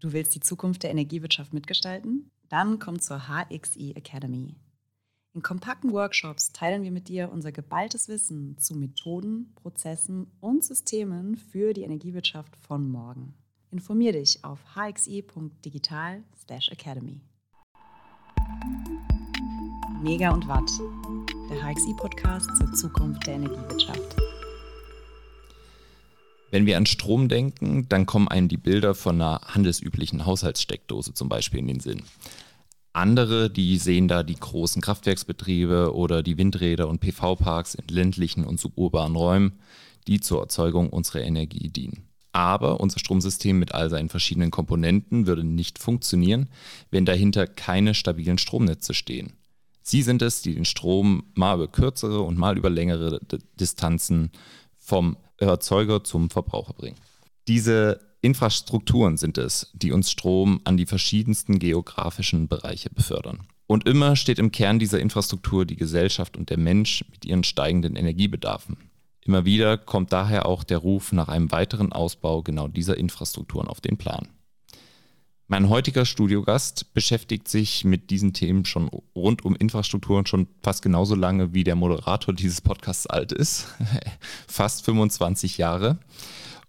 Du willst die Zukunft der Energiewirtschaft mitgestalten? Dann komm zur HXI Academy. In kompakten Workshops teilen wir mit dir unser geballtes Wissen zu Methoden, Prozessen und Systemen für die Energiewirtschaft von morgen. Informier dich auf hxi.digital/academy. Mega und Watt, der HXI-Podcast zur Zukunft der Energiewirtschaft. Wenn wir an Strom denken, dann kommen einem die Bilder von einer handelsüblichen Haushaltssteckdose zum Beispiel in den Sinn. Andere, die sehen da die großen Kraftwerksbetriebe oder die Windräder und PV-Parks in ländlichen und suburbanen Räumen, die zur Erzeugung unserer Energie dienen. Aber unser Stromsystem mit all seinen verschiedenen Komponenten würde nicht funktionieren, wenn dahinter keine stabilen Stromnetze stehen. Sie sind es, die den Strom mal über kürzere und mal über längere Distanzen vom Erzeuger zum Verbraucher bringen. Diese Infrastrukturen sind es, die uns Strom an die verschiedensten geografischen Bereiche befördern. Und immer steht im Kern dieser Infrastruktur die Gesellschaft und der Mensch mit ihren steigenden Energiebedarfen. Immer wieder kommt daher auch der Ruf nach einem weiteren Ausbau genau dieser Infrastrukturen auf den Plan. Mein heutiger Studiogast beschäftigt sich mit diesen Themen schon rund um Infrastrukturen schon fast genauso lange, wie der Moderator dieses Podcasts alt ist. fast 25 Jahre.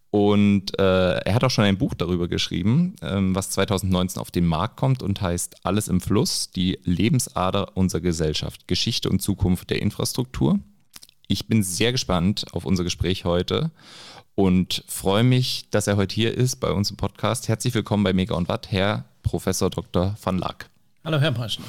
Und äh, er hat auch schon ein Buch darüber geschrieben, ähm, was 2019 auf den Markt kommt und heißt Alles im Fluss, die Lebensader unserer Gesellschaft, Geschichte und Zukunft der Infrastruktur. Ich bin sehr gespannt auf unser Gespräch heute und freue mich, dass er heute hier ist bei uns im Podcast. Herzlich willkommen bei Mega und Watt, Herr Professor Dr. van Lack. Hallo, Herr Meischner.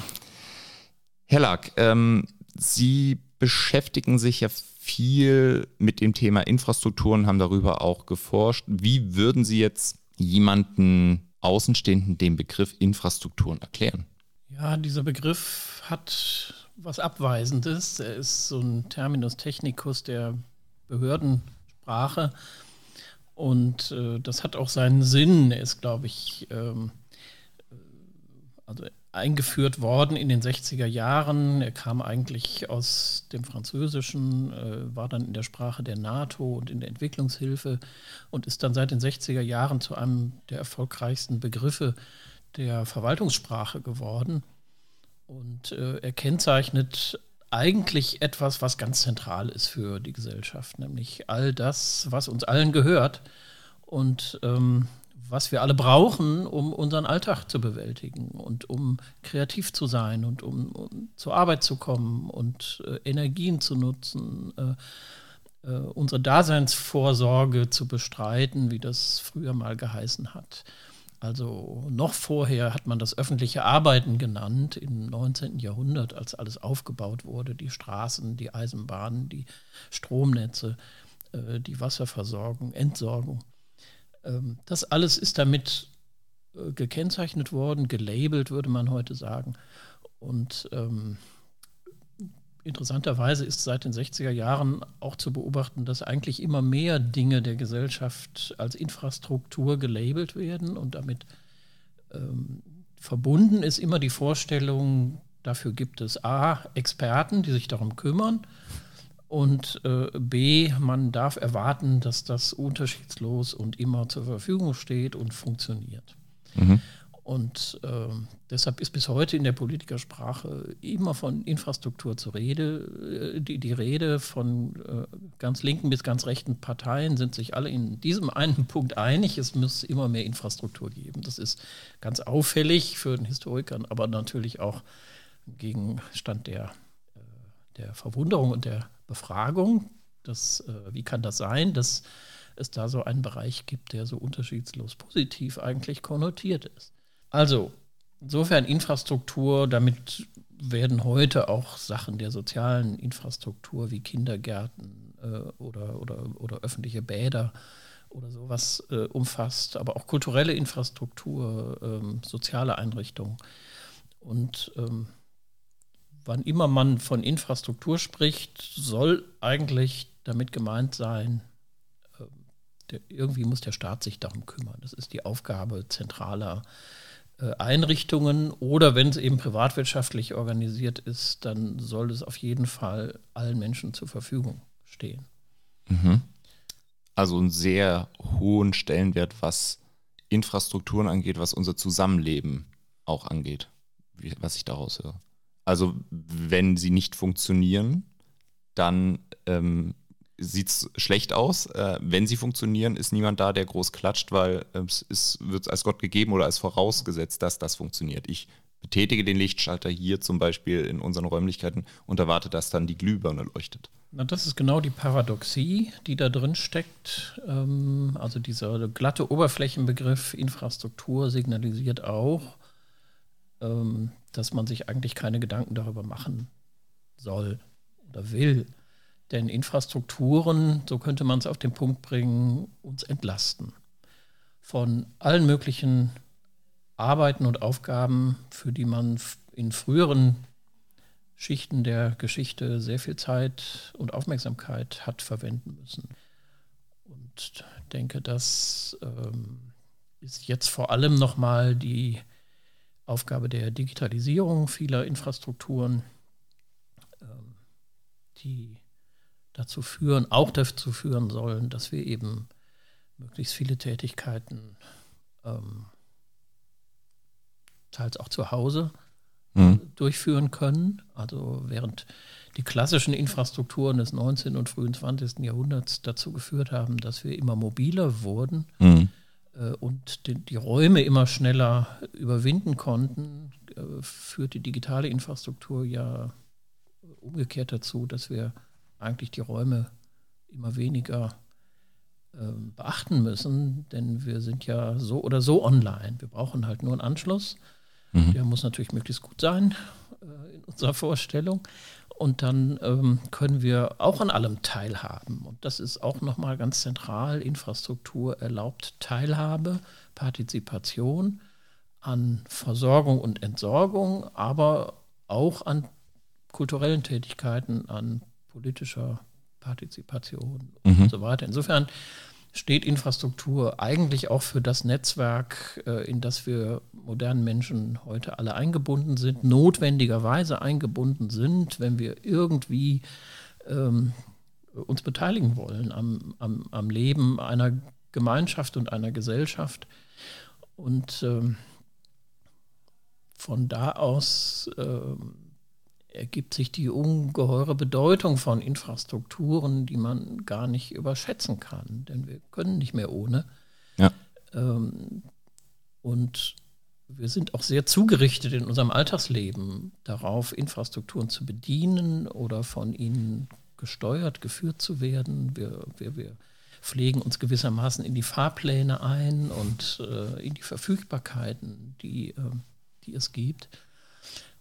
Herr Lack, ähm, Sie beschäftigen sich ja viel mit dem Thema Infrastruktur und haben darüber auch geforscht. Wie würden Sie jetzt jemanden Außenstehenden den Begriff Infrastrukturen erklären? Ja, dieser Begriff hat was Abweisendes. Er ist so ein Terminus technicus der Behördensprache. Und äh, das hat auch seinen Sinn. Er ist, glaube ich, ähm, äh, also eingeführt worden in den 60er Jahren. Er kam eigentlich aus dem Französischen, äh, war dann in der Sprache der NATO und in der Entwicklungshilfe und ist dann seit den 60er Jahren zu einem der erfolgreichsten Begriffe der Verwaltungssprache geworden. Und äh, er kennzeichnet eigentlich etwas, was ganz zentral ist für die Gesellschaft, nämlich all das, was uns allen gehört und ähm, was wir alle brauchen, um unseren Alltag zu bewältigen und um kreativ zu sein und um, um zur Arbeit zu kommen und äh, Energien zu nutzen, äh, äh, unsere Daseinsvorsorge zu bestreiten, wie das früher mal geheißen hat. Also noch vorher hat man das öffentliche Arbeiten genannt im 19. Jahrhundert, als alles aufgebaut wurde, die Straßen, die Eisenbahnen, die Stromnetze, äh, die Wasserversorgung, Entsorgung. Ähm, das alles ist damit äh, gekennzeichnet worden, gelabelt, würde man heute sagen. Und ähm, interessanterweise ist seit den 60er Jahren auch zu beobachten, dass eigentlich immer mehr Dinge der Gesellschaft als Infrastruktur gelabelt werden und damit ähm, verbunden ist immer die Vorstellung, dafür gibt es A, Experten, die sich darum kümmern und äh, B, man darf erwarten, dass das unterschiedslos und immer zur Verfügung steht und funktioniert. Mhm. Und äh, deshalb ist bis heute in der Politikersprache immer von Infrastruktur zur Rede. Äh, die, die Rede von äh, ganz linken bis ganz rechten Parteien sind sich alle in diesem einen Punkt einig, es muss immer mehr Infrastruktur geben. Das ist ganz auffällig für den Historikern, aber natürlich auch Gegenstand der, äh, der Verwunderung und der Befragung. Das, äh, wie kann das sein, dass es da so einen Bereich gibt, der so unterschiedslos positiv eigentlich konnotiert ist? Also, insofern Infrastruktur, damit werden heute auch Sachen der sozialen Infrastruktur wie Kindergärten äh, oder, oder, oder öffentliche Bäder oder sowas äh, umfasst, aber auch kulturelle Infrastruktur, ähm, soziale Einrichtungen. Und ähm, wann immer man von Infrastruktur spricht, soll eigentlich damit gemeint sein, äh, der, irgendwie muss der Staat sich darum kümmern. Das ist die Aufgabe zentraler äh, Einrichtungen oder wenn es eben privatwirtschaftlich organisiert ist, dann soll es auf jeden Fall allen Menschen zur Verfügung stehen. Mhm. Also einen sehr hohen Stellenwert, was Infrastrukturen angeht, was unser Zusammenleben auch angeht, wie, was ich daraus höre. Also wenn sie nicht funktionieren, dann ähm, sieht es schlecht aus. Äh, wenn sie funktionieren, ist niemand da, der groß klatscht, weil äh, es wird als Gott gegeben oder als vorausgesetzt, dass das funktioniert. Ich betätige den Lichtschalter hier zum Beispiel in unseren Räumlichkeiten und erwarte, dass dann die Glühbirne leuchtet. Na, das ist genau die Paradoxie, die da drin steckt. Ähm, also dieser glatte Oberflächenbegriff Infrastruktur signalisiert auch, ähm, dass man sich eigentlich keine Gedanken darüber machen soll oder will. Denn Infrastrukturen, so könnte man es auf den Punkt bringen, uns entlasten von allen möglichen Arbeiten und Aufgaben, für die man in früheren Schichten der Geschichte sehr viel Zeit und Aufmerksamkeit hat verwenden müssen. Und denke, das ähm, ist jetzt vor allem nochmal die Aufgabe der Digitalisierung vieler Infrastrukturen, ähm, die dazu führen, auch dazu führen sollen, dass wir eben möglichst viele Tätigkeiten ähm, teils auch zu Hause mhm. durchführen können. Also während die klassischen Infrastrukturen des 19. und frühen 20. Jahrhunderts dazu geführt haben, dass wir immer mobiler wurden mhm. äh, und die, die, Räume immer schneller überwinden konnten, äh, führt die digitale Infrastruktur ja umgekehrt dazu, dass wir eigentlich die Räume immer weniger äh, beachten müssen, denn wir sind ja so oder so online. Wir brauchen halt nur einen Anschluss Mhm. Der muss natürlich möglichst gut sein äh, in unserer Vorstellung. Und dann ähm, können wir auch an allem teilhaben. Und das ist auch nochmal ganz zentral. Infrastruktur erlaubt Teilhabe, Partizipation an Versorgung und Entsorgung, aber auch an kulturellen Tätigkeiten, an politischer Partizipation mhm. und so weiter. Insofern steht Infrastruktur eigentlich auch für das Netzwerk, äh, in das wir modernen Menschen heute alle eingebunden sind, notwendigerweise eingebunden sind, wenn wir irgendwie ähm, uns beteiligen wollen am, am, am, Leben einer Gemeinschaft und einer Gesellschaft. Und ähm, von da aus ähm, ergibt sich die ungeheure Bedeutung von Infrastrukturen, die man gar nicht überschätzen kann, denn wir können nicht mehr ohne. Ja. Ähm, und wir sind auch sehr zugerichtet in unserem Alltagsleben darauf, Infrastrukturen zu bedienen oder von ihnen gesteuert, geführt zu werden. Wir, wir, wir pflegen uns gewissermaßen in die Fahrpläne ein und äh, in die Verfügbarkeiten, die, äh, die es gibt.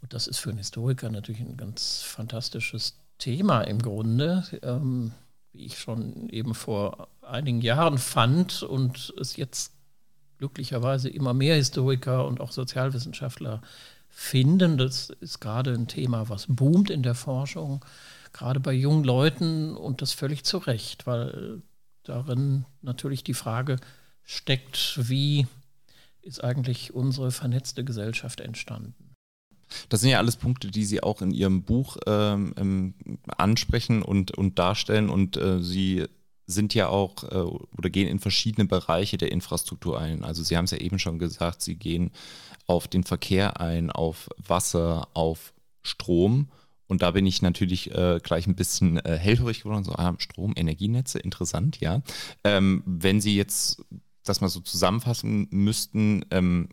Und das ist für einen Historiker natürlich ein ganz fantastisches Thema im Grunde, ähm, wie ich schon eben vor einigen Jahren fand und es jetzt glücklicherweise immer mehr Historiker und auch Sozialwissenschaftler finden. Das ist gerade ein Thema, was boomt in der Forschung, gerade bei jungen Leuten und das völlig zu Recht, weil darin natürlich die Frage steckt, wie ist eigentlich unsere vernetzte Gesellschaft entstanden? Das sind ja alles Punkte, die Sie auch in Ihrem Buch ähm, ähm, ansprechen und, und darstellen. Und äh, Sie sind ja auch äh, oder gehen in verschiedene Bereiche der Infrastruktur ein. Also Sie haben es ja eben schon gesagt, Sie gehen auf den Verkehr ein, auf Wasser, auf Strom. Und da bin ich natürlich äh, gleich ein bisschen äh, hellhörig geworden. So, ah, Strom, Energienetze, interessant, ja. Ähm, wenn Sie jetzt das mal so zusammenfassen müssten, ähm,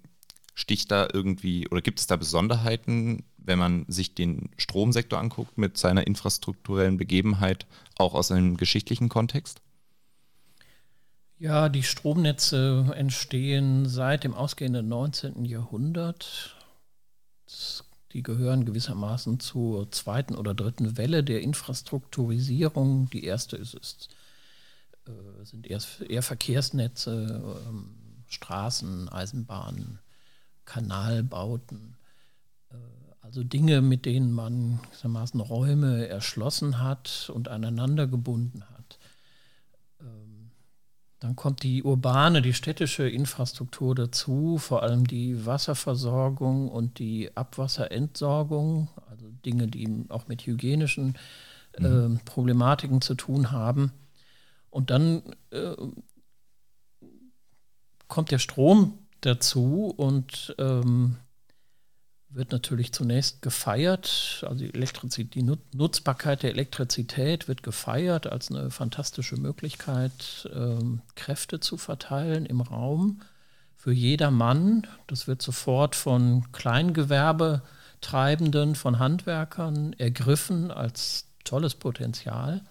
sticht da irgendwie oder gibt es da Besonderheiten, wenn man sich den Stromsektor anguckt mit seiner infrastrukturellen Begebenheit, auch aus einem geschichtlichen Kontext? Ja, die Stromnetze entstehen seit dem ausgehenden 19. Jahrhundert. Die gehören gewissermaßen zur zweiten oder dritten Welle der Infrastrukturisierung. Die erste ist, ist äh, sind eher, eher Verkehrsnetze, ähm, Straßen, Eisenbahnen, Kanalbauten, äh, also Dinge, mit denen man gewissermaßen Räume erschlossen hat und aneinander gebunden hat. Ähm, dann kommt die urbane, die städtische Infrastruktur dazu, vor allem die Wasserversorgung und die Abwasserentsorgung, also Dinge, die auch mit hygienischen äh. Problematiken zu tun haben. Und dann äh, kommt der Strom dazu und ähm, wird natürlich zunächst gefeiert. Also die, Elektrizität, die Nutzbarkeit der Elektrizität wird gefeiert als eine fantastische Möglichkeit, ähm, Kräfte zu verteilen im Raum für jedermann. Das wird sofort von Kleingewerbetreibenden, von Handwerkern ergriffen als tolles Potenzial.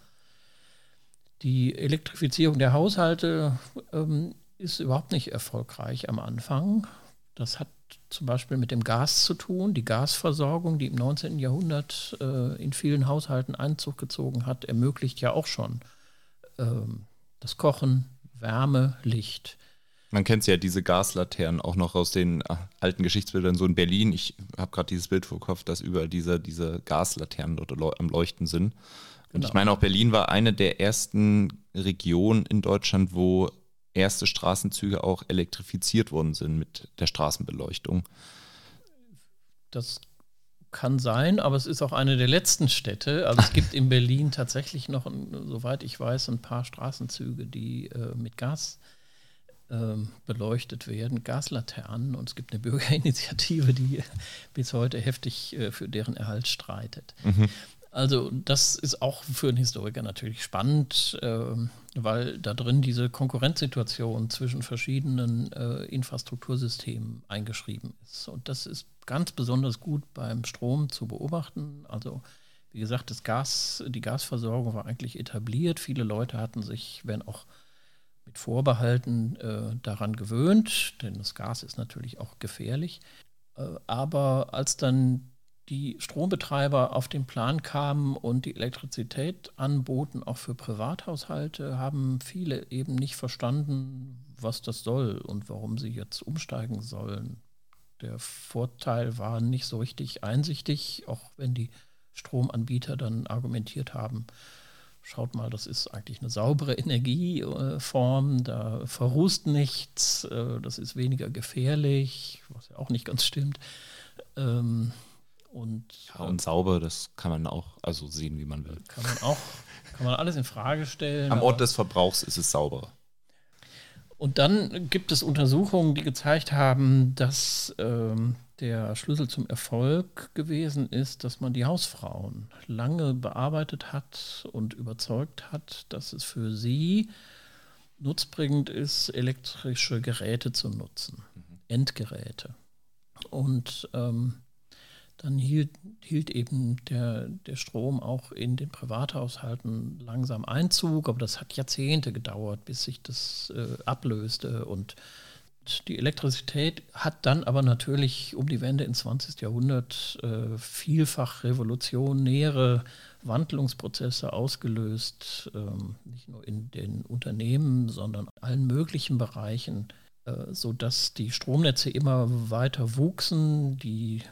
Die Elektrifizierung der Haushalte ähm, ist überhaupt nicht erfolgreich am Anfang. Das hat zum Beispiel mit dem Gas zu tun. Die Gasversorgung, die im 19. Jahrhundert äh, in vielen Haushalten Einzug gezogen hat, ermöglicht ja auch schon ähm, das Kochen, Wärme, Licht. Man kennt ja diese Gaslaternen auch noch aus den äh, alten Geschichtsbildern, so in Berlin. Ich habe gerade dieses Bild vor Kopf, dass überall diese, diese Gaslaternen dort am Leuchten sind. Und genau. ich meine, auch Berlin war eine der ersten Regionen in Deutschland, wo erste Straßenzüge auch elektrifiziert worden sind mit der Straßenbeleuchtung. Das kann sein, aber es ist auch eine der letzten Städte. Also es gibt in Berlin tatsächlich noch, soweit ich weiß, ein paar Straßenzüge, die äh, mit Gas äh, beleuchtet werden, Gaslaternen. Und es gibt eine Bürgerinitiative, die bis heute heftig äh, für deren Erhalt streitet. Mhm. Also das ist auch für einen Historiker natürlich spannend, äh, weil da drin diese Konkurrenzsituation zwischen verschiedenen äh, Infrastruktursystemen eingeschrieben ist. Und das ist ganz besonders gut beim Strom zu beobachten. Also wie gesagt, das Gas, die Gasversorgung war eigentlich etabliert. Viele Leute hatten sich, wenn auch mit Vorbehalten, äh, daran gewöhnt, denn das Gas ist natürlich auch gefährlich. Äh, aber als dann die Strombetreiber auf den Plan kamen und die Elektrizität anboten, auch für Privathaushalte, haben viele eben nicht verstanden, was das soll und warum sie jetzt umsteigen sollen. Der Vorteil war nicht so richtig einsichtig, auch wenn die Stromanbieter dann argumentiert haben, schaut mal, das ist eigentlich eine saubere Energieform, da verrußt nichts, äh, das ist weniger gefährlich, was ja auch nicht ganz stimmt. Ähm, und, ja, und sauber, das kann man auch also sehen, wie man will. Kann man auch, kann man alles in Frage stellen. Am Ort des Verbrauchs ist es sauberer. Und dann gibt es Untersuchungen, die gezeigt haben, dass ähm, der Schlüssel zum Erfolg gewesen ist, dass man die Hausfrauen lange bearbeitet hat und überzeugt hat, dass es für sie nutzbringend ist, elektrische Geräte zu nutzen, mhm. Endgeräte. Und ähm, dann hielt, hielt eben der, der Strom auch in den Privathaushalten langsam Einzug, aber das hat Jahrzehnte gedauert, bis sich das äh, ablöste. Und die Elektrizität hat dann aber natürlich um die Wende ins 20. Jahrhundert äh, vielfach revolutionäre Wandlungsprozesse ausgelöst, ähm, nicht nur in den Unternehmen, sondern in allen möglichen Bereichen, äh, sodass die Stromnetze immer weiter wuchsen, die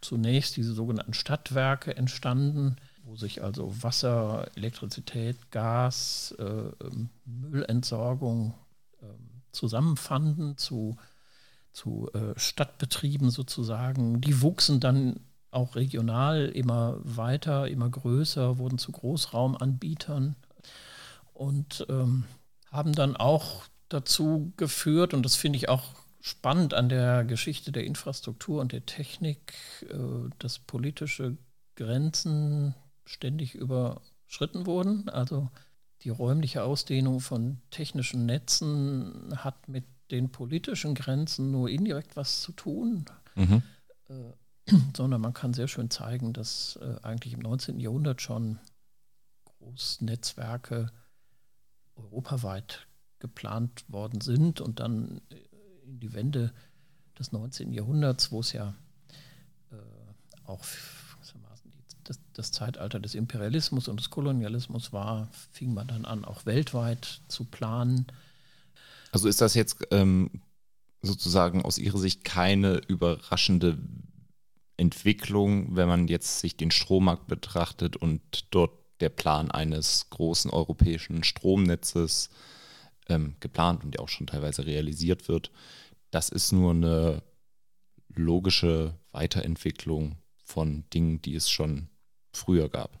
zunächst diese sogenannten Stadtwerke entstanden, wo sich also Wasser, Elektrizität, Gas, äh, ähm, Müllentsorgung äh, zusammenfanden zu, zu äh, Stadtbetrieben sozusagen. Die wuchsen dann auch regional immer weiter, immer größer, wurden zu Großraumanbietern und ähm, haben dann auch dazu geführt, und das finde ich auch spannend an der Geschichte der Infrastruktur und der Technik, äh, dass politische Grenzen ständig überschritten wurden. Also die räumliche Ausdehnung von technischen Netzen hat mit den politischen Grenzen nur indirekt was zu tun, mhm. äh, sondern man kann sehr schön zeigen, dass äh, eigentlich im 19. Jahrhundert schon Großnetzwerke europaweit geplant worden sind und dann in die Wende des 19. Jahrhunderts, wo es ja äh, auch das, das, Zeitalter des Imperialismus und des Kolonialismus war, fing man dann an, auch weltweit zu planen. Also ist das jetzt ähm, sozusagen aus Ihrer Sicht keine überraschende Entwicklung, wenn man jetzt sich den Strommarkt betrachtet und dort der Plan eines großen europäischen Stromnetzes ähm, geplant und ja auch schon teilweise realisiert wird, das ist nur eine logische Weiterentwicklung von Dingen, die es schon früher gab.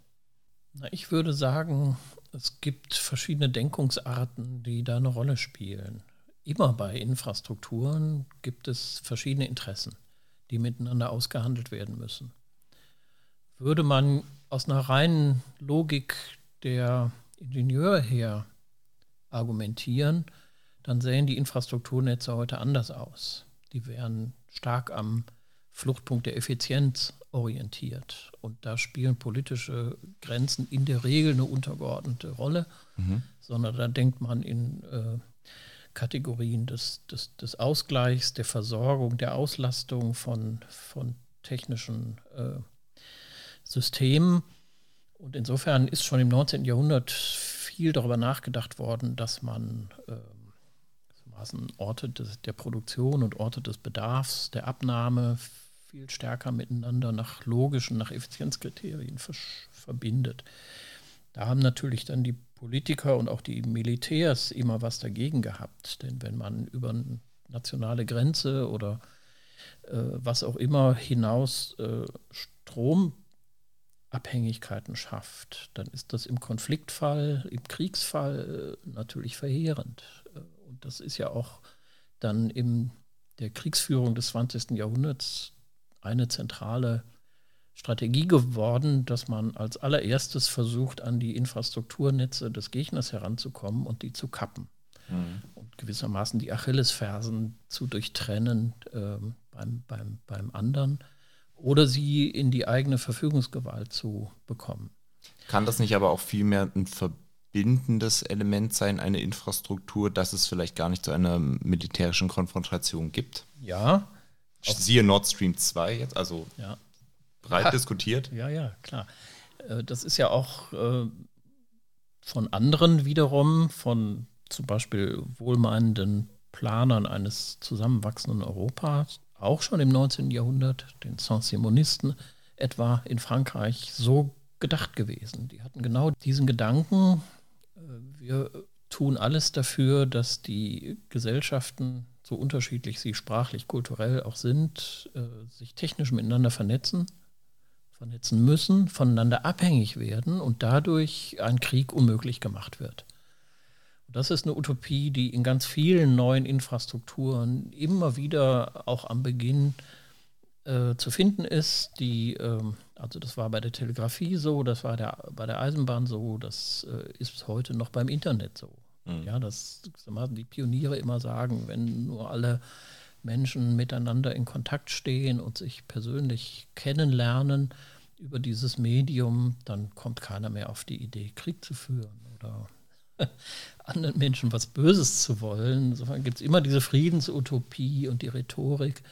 Na, ich würde sagen, es gibt verschiedene Denkungsarten, die da eine Rolle spielen. immer bei Infrastrukturen gibt es verschiedene Interessen, die miteinander ausgehandelt werden müssen. Würde man aus einer reinen Logik der Ingenieure her argumentieren, dann sähen die Infrastrukturnetze heute anders aus. Die wären stark am Fluchtpunkt der Effizienz orientiert. Und da spielen politische Grenzen in der Regel eine untergeordnete Rolle, mhm. sondern da denkt man in äh, Kategorien des, des, des, Ausgleichs, der Versorgung, der Auslastung von, von technischen äh, Systemen. Und insofern ist schon im 19. Jahrhundert viel darüber nachgedacht worden, dass man äh, Orte des, der Produktion und Orte des Bedarfs, der Abnahme viel stärker miteinander nach logischen, nach Effizienzkriterien verbindet. Da haben natürlich dann die Politiker und auch die Militärs immer was dagegen gehabt. Denn wenn man über eine nationale Grenze oder äh, was auch immer hinaus äh, Stromabhängigkeiten schafft, dann ist das im Konfliktfall, im Kriegsfall äh, natürlich verheerend. Äh, und das ist ja auch dann in der Kriegsführung des 20. Jahrhunderts eine zentrale Strategie geworden, dass man als allererstes versucht, an die Infrastrukturnetze des Gegners heranzukommen und die zu kappen. Mhm. Und gewissermaßen die Achillesfersen zu durchtrennen äh, beim, beim, beim anderen oder sie in die eigene Verfügungsgewalt zu bekommen. Kann das nicht aber auch vielmehr ein verbindendes Element sein, eine Infrastruktur, dass es vielleicht gar nicht zu einer militärischen Konfrontation gibt? Ja, Siehe Nord Stream 2 jetzt, also ja. breit ja. diskutiert. Ja, ja, klar. Äh, das ist ja auch äh, von anderen wiederum, von zum Beispiel wohlmeinenden Planern eines zusammenwachsenden Europas, auch schon im 19. Jahrhundert, den Saint-Simonisten etwa in Frankreich, so gedacht gewesen. Die hatten genau diesen Gedanken, äh, wir tun alles dafür, dass die Gesellschaften so unterschiedlich sie sprachlich, kulturell auch sind, äh, sich technisch miteinander vernetzen, vernetzen müssen, voneinander abhängig werden und dadurch ein Krieg unmöglich gemacht wird. Das ist eine Utopie, die in ganz vielen neuen Infrastrukturen immer wieder auch am Beginn äh, zu finden ist. Die, ähm, also das war bei der Telegrafie so, das war der, bei der Eisenbahn so, das äh, ist heute noch beim Internet so. Mhm. Ja, dass die Pioniere immer sagen, wenn nur alle Menschen miteinander in Kontakt stehen und sich persönlich kennenlernen über dieses Medium, dann kommt keiner mehr auf die Idee, Krieg zu führen oder anderen Menschen was Böses zu wollen. Insofern gibt es immer diese Friedensutopie und die Rhetorik,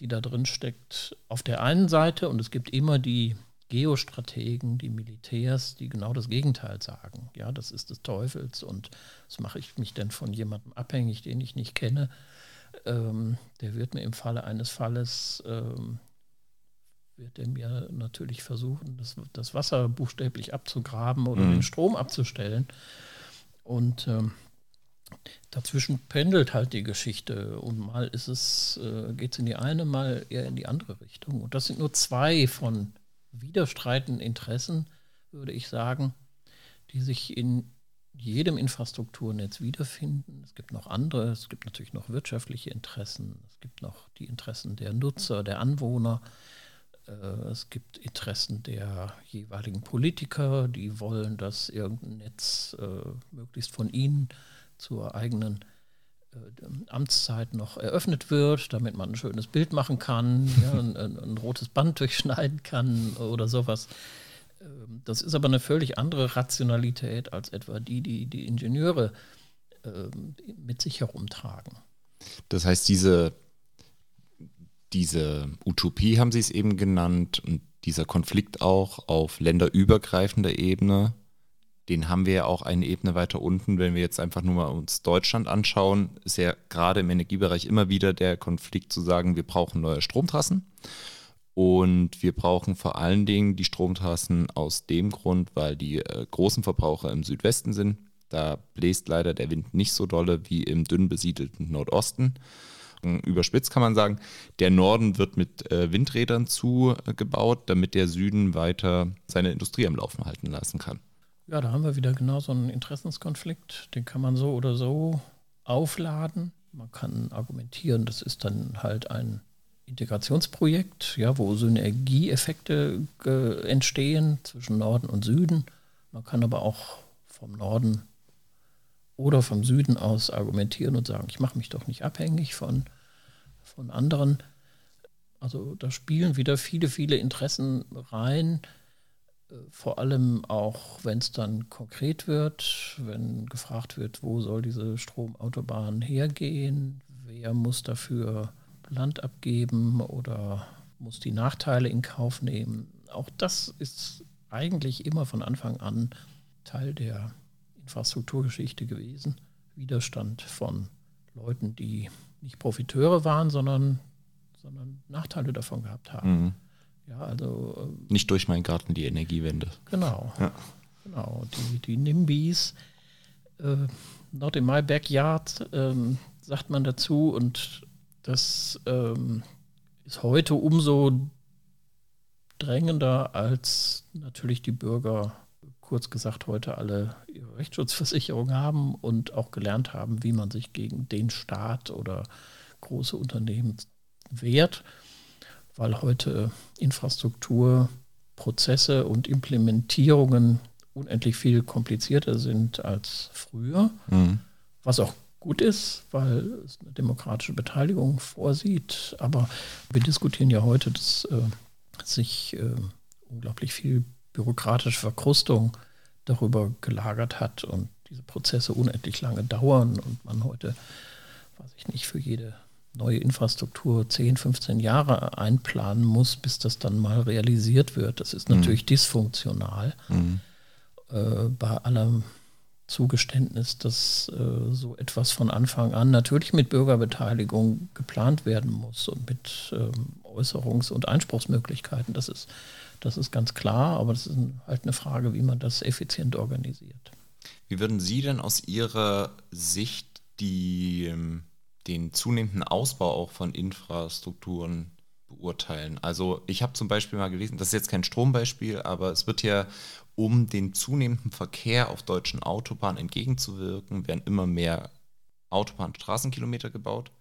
die da drin steckt, auf der einen Seite und es gibt immer die Geostrategen, die Militärs, die genau das Gegenteil sagen. Ja, das ist des Teufels und was mache ich mich denn von jemandem abhängig, den ich nicht kenne? Ähm, der wird mir im Falle eines Falles, ähm, wird er mir natürlich versuchen, das, das Wasser buchstäblich abzugraben oder mhm. den Strom abzustellen. Und ähm, dazwischen pendelt halt die Geschichte und mal ist es, äh, geht es in die eine, mal eher in die andere Richtung. Und das sind nur zwei von widerstreitenden Interessen, würde ich sagen, die sich in jedem Infrastrukturnetz wiederfinden. Es gibt noch andere, es gibt natürlich noch wirtschaftliche Interessen, es gibt noch die Interessen der Nutzer, der Anwohner, es gibt Interessen der jeweiligen Politiker, die wollen, dass irgendein Netz äh, möglichst von ihnen zur eigenen äh, Amtszeit noch eröffnet wird, damit man ein schönes Bild machen kann, ja, ein, ein, rotes Band durchschneiden kann oder sowas. Ähm, das ist aber eine völlig andere Rationalität als etwa die, die die Ingenieure ähm, mit sich herumtragen. Das heißt, diese, diese Utopie haben Sie es eben genannt und dieser Konflikt auch auf länderübergreifender Ebene den haben wir ja auch eine Ebene weiter unten. Wenn wir jetzt einfach nur mal uns Deutschland anschauen, ist ja gerade im Energiebereich immer wieder der Konflikt zu sagen, wir brauchen neue Stromtrassen. Und wir brauchen vor allen Dingen die Stromtrassen aus dem Grund, weil die äh, großen Verbraucher im Südwesten sind. Da bläst leider der Wind nicht so dolle wie im dünn besiedelten Nordosten. Überspitzt kann man sagen, der Norden wird mit äh, Windrädern zugebaut, damit der Süden weiter seine Industrie am Laufen halten lassen kann. Ja, da haben wir wieder genau so einen Interessenskonflikt. Den kann man so oder so aufladen. Man kann argumentieren, das ist dann halt ein Integrationsprojekt, ja, wo Synergieeffekte äh, entstehen zwischen Norden und Süden. Man kann aber auch vom Norden oder vom Süden aus argumentieren und sagen, ich mache mich doch nicht abhängig von, von anderen. Also da spielen wieder viele, viele Interessen rein, äh, vor allem auch, wenn es dann konkret wird, wenn gefragt wird, wo soll diese Stromautobahn hergehen, wer muss dafür Land abgeben oder muss die Nachteile in Kauf nehmen. Auch das ist eigentlich immer von Anfang an Teil der Infrastrukturgeschichte gewesen. Widerstand von Leuten, die nicht Profiteure waren, sondern, sondern Nachteile davon gehabt haben. Mhm. Ja, also, äh, nicht durch meinen Garten die Energiewende. Genau. Ja. Genau. Die, die NIMBYs, äh, not in my backyard, ähm, sagt man dazu. Und das ähm, ist heute umso drängender, als natürlich die Bürger, kurz gesagt, heute alle ihre Rechtsschutzversicherung haben und auch gelernt haben, wie man sich gegen den Staat oder große Unternehmen wehrt, weil heute Infrastrukturprozesse und Implementierungen unendlich viel komplizierter sind als früher, mhm. was auch gut ist, weil es eine demokratische Beteiligung vorsieht. Aber wir diskutieren ja heute, dass äh, sich äh, unglaublich viel bürokratische Verkrustung darüber gelagert hat und diese Prozesse unendlich lange dauern und man heute, weiß ich nicht, für jede neue Infrastruktur 10, 15 Jahre einplanen muss, bis das dann mal realisiert wird. Das ist mhm. natürlich mhm. dysfunktional. Mhm. Äh, bei allem Zugeständnis, dass äh, so etwas von Anfang an natürlich mit Bürgerbeteiligung geplant werden muss und mit ähm, Äußerungs- und Einspruchsmöglichkeiten. Das ist, das ist ganz klar, aber das ist halt eine Frage, wie man das effizient organisiert. Wie würden Sie denn aus Ihrer Sicht die, ähm, den zunehmenden Ausbau auch von Infrastrukturen beurteilen? Also ich habe zum Beispiel mal gelesen, das ist jetzt kein Strombeispiel, aber es wird ja um den zunehmenden Verkehr auf deutschen Autobahnen entgegenzuwirken, werden immer mehr Autobahn- und Straßenkilometer gebaut.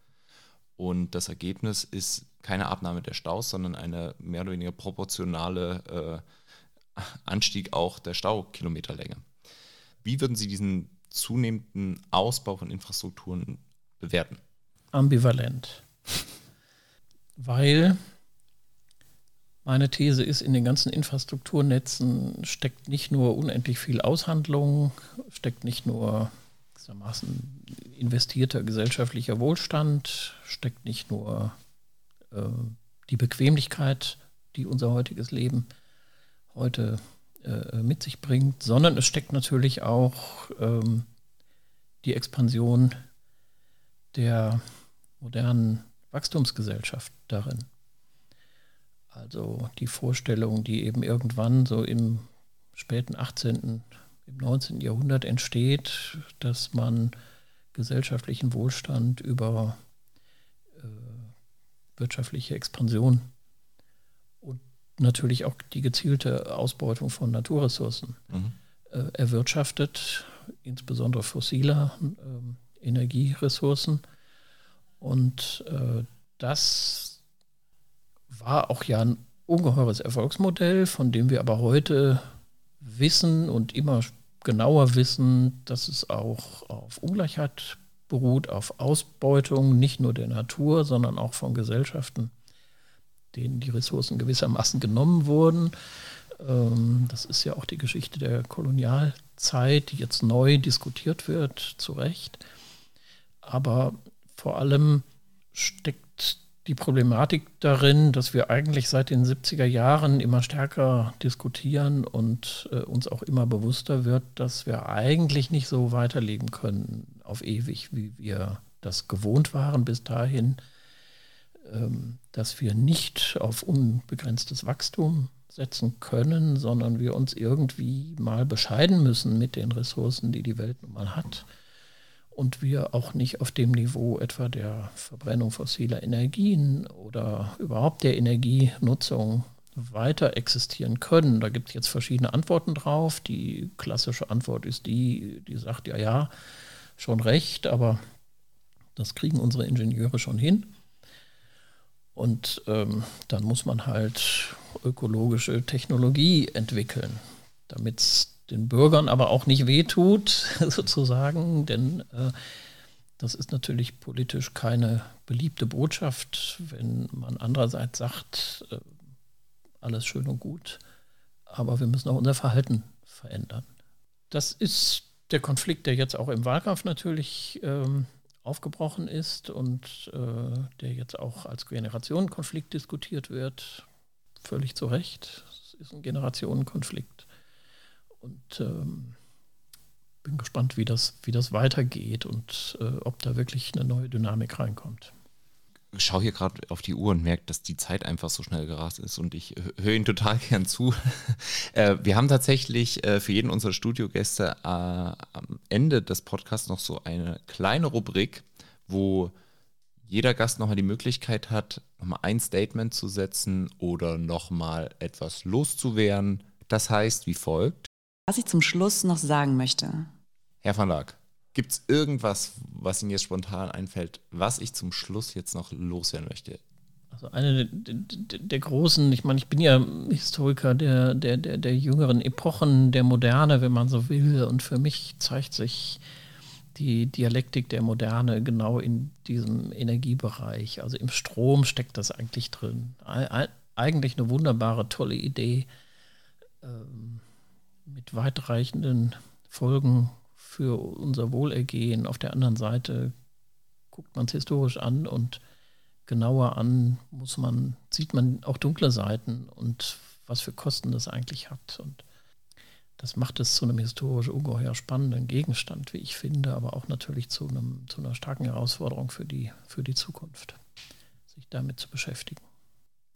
Und das Ergebnis ist keine Abnahme der Staus, sondern eine mehr oder weniger proportionale äh, Anstieg auch der Staukilometerlänge. Wie würden Sie diesen zunehmenden Ausbau von Infrastrukturen bewerten? Ambivalent. Weil meine These ist, in den ganzen Infrastrukturnetzen steckt nicht nur unendlich viel Aushandlung, steckt nicht nur gewissermaßen investierter gesellschaftlicher Wohlstand, steckt nicht nur äh, die Bequemlichkeit, die unser heutiges Leben heute äh, mit sich bringt, sondern es steckt natürlich auch ähm, die Expansion der modernen Wachstumsgesellschaft darin. Also die Vorstellung, die eben irgendwann so im späten 18., im 19. Jahrhundert entsteht, dass man gesellschaftlichen Wohlstand über äh, wirtschaftliche Expansion und natürlich auch die gezielte Ausbeutung von Naturressourcen mhm. äh, erwirtschaftet, insbesondere fossiler äh, Energieressourcen. Und äh, das war auch ja ein ungeheures Erfolgsmodell, von dem wir aber heute wissen und immer genauer wissen, dass es auch auf Ungleichheit beruht, auf Ausbeutung nicht nur der Natur, sondern auch von Gesellschaften, denen die Ressourcen gewissermaßen genommen wurden. Ähm, das ist ja auch die Geschichte der Kolonialzeit, die jetzt neu diskutiert wird, zu Recht. Aber vor allem steckt die Problematik darin, dass wir eigentlich seit den 70er Jahren immer stärker diskutieren und äh, uns auch immer bewusster wird, dass wir eigentlich nicht so weiterleben können auf ewig, wie wir das gewohnt waren bis dahin, ähm, dass wir nicht auf unbegrenztes Wachstum setzen können, sondern wir uns irgendwie mal bescheiden müssen mit den Ressourcen, die die Welt nun mal hat und wir auch nicht auf dem Niveau etwa der Verbrennung fossiler Energien oder überhaupt der Energienutzung weiter existieren können. Da gibt es jetzt verschiedene Antworten drauf. Die klassische Antwort ist die, die sagt, ja, ja, schon recht, aber Das kriegen unsere Ingenieure schon hin. Und ähm, dann muss man halt ökologische Technologie entwickeln, damit es den Bürgern aber auch nicht wehtut, sozusagen, denn äh, das ist natürlich politisch keine beliebte Botschaft, wenn man andererseits sagt, äh, alles schön und gut, aber wir müssen auch unser Verhalten verändern. Das ist der Konflikt, der jetzt auch im Wahlkampf natürlich ähm, aufgebrochen ist und äh, der jetzt auch als Generationenkonflikt diskutiert wird. Völlig zu Recht. Es ist ein Generationenkonflikt. Und ähm, bin gespannt, wie das, wie das weitergeht und äh, ob da wirklich eine neue Dynamik reinkommt schaue hier gerade auf die Uhr und merke, dass die Zeit einfach so schnell gerast ist und ich höre Ihnen total gern zu. äh, wir haben tatsächlich äh, für jeden unserer Studiogäste äh, am Ende des Podcasts noch so eine kleine Rubrik, wo jeder Gast nochmal die Möglichkeit hat, nochmal ein Statement zu setzen oder nochmal etwas loszuwerden. Das heißt wie folgt. Was ich zum Schluss noch sagen möchte. Herr van Laak. Gibt es irgendwas, was Ihnen jetzt spontan einfällt, was ich zum Schluss jetzt noch loswerden möchte? Also eine der, der, der großen, ich meine, ich bin ja Historiker der, der, der, der jüngeren Epochen, der Moderne, wenn man so will. Und für mich zeigt sich die Dialektik der Moderne genau in diesem Energiebereich. Also im Strom steckt das eigentlich drin. Eigentlich eine wunderbare, tolle Idee ähm, weitreichenden Folgen für unser Wohlergehen. Auf der anderen Seite guckt man es historisch an und genauer an muss man, sieht man auch dunkle Seiten und was für Kosten das eigentlich hat. Und das macht es zu einem historisch ungeheuer spannenden Gegenstand, wie ich finde, aber auch natürlich zu, einem, zu einer starken Herausforderung für die, für die Zukunft, sich damit zu beschäftigen.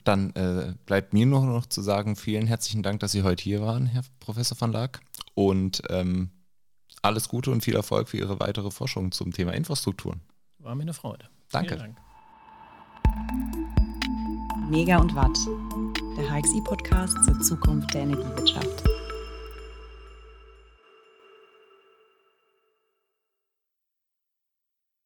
Dann äh, bleibt mir nur noch zu sagen, vielen herzlichen Dank, dass Sie heute hier waren, Herr Professor van Laak. Und ähm, alles Gute und viel Erfolg für Ihre weitere Forschung zum Thema Infrastrukturen. War mir eine Freude. Danke. Dank. Mega und Watt, der HXI-Podcast zur Zukunft der Energiewirtschaft.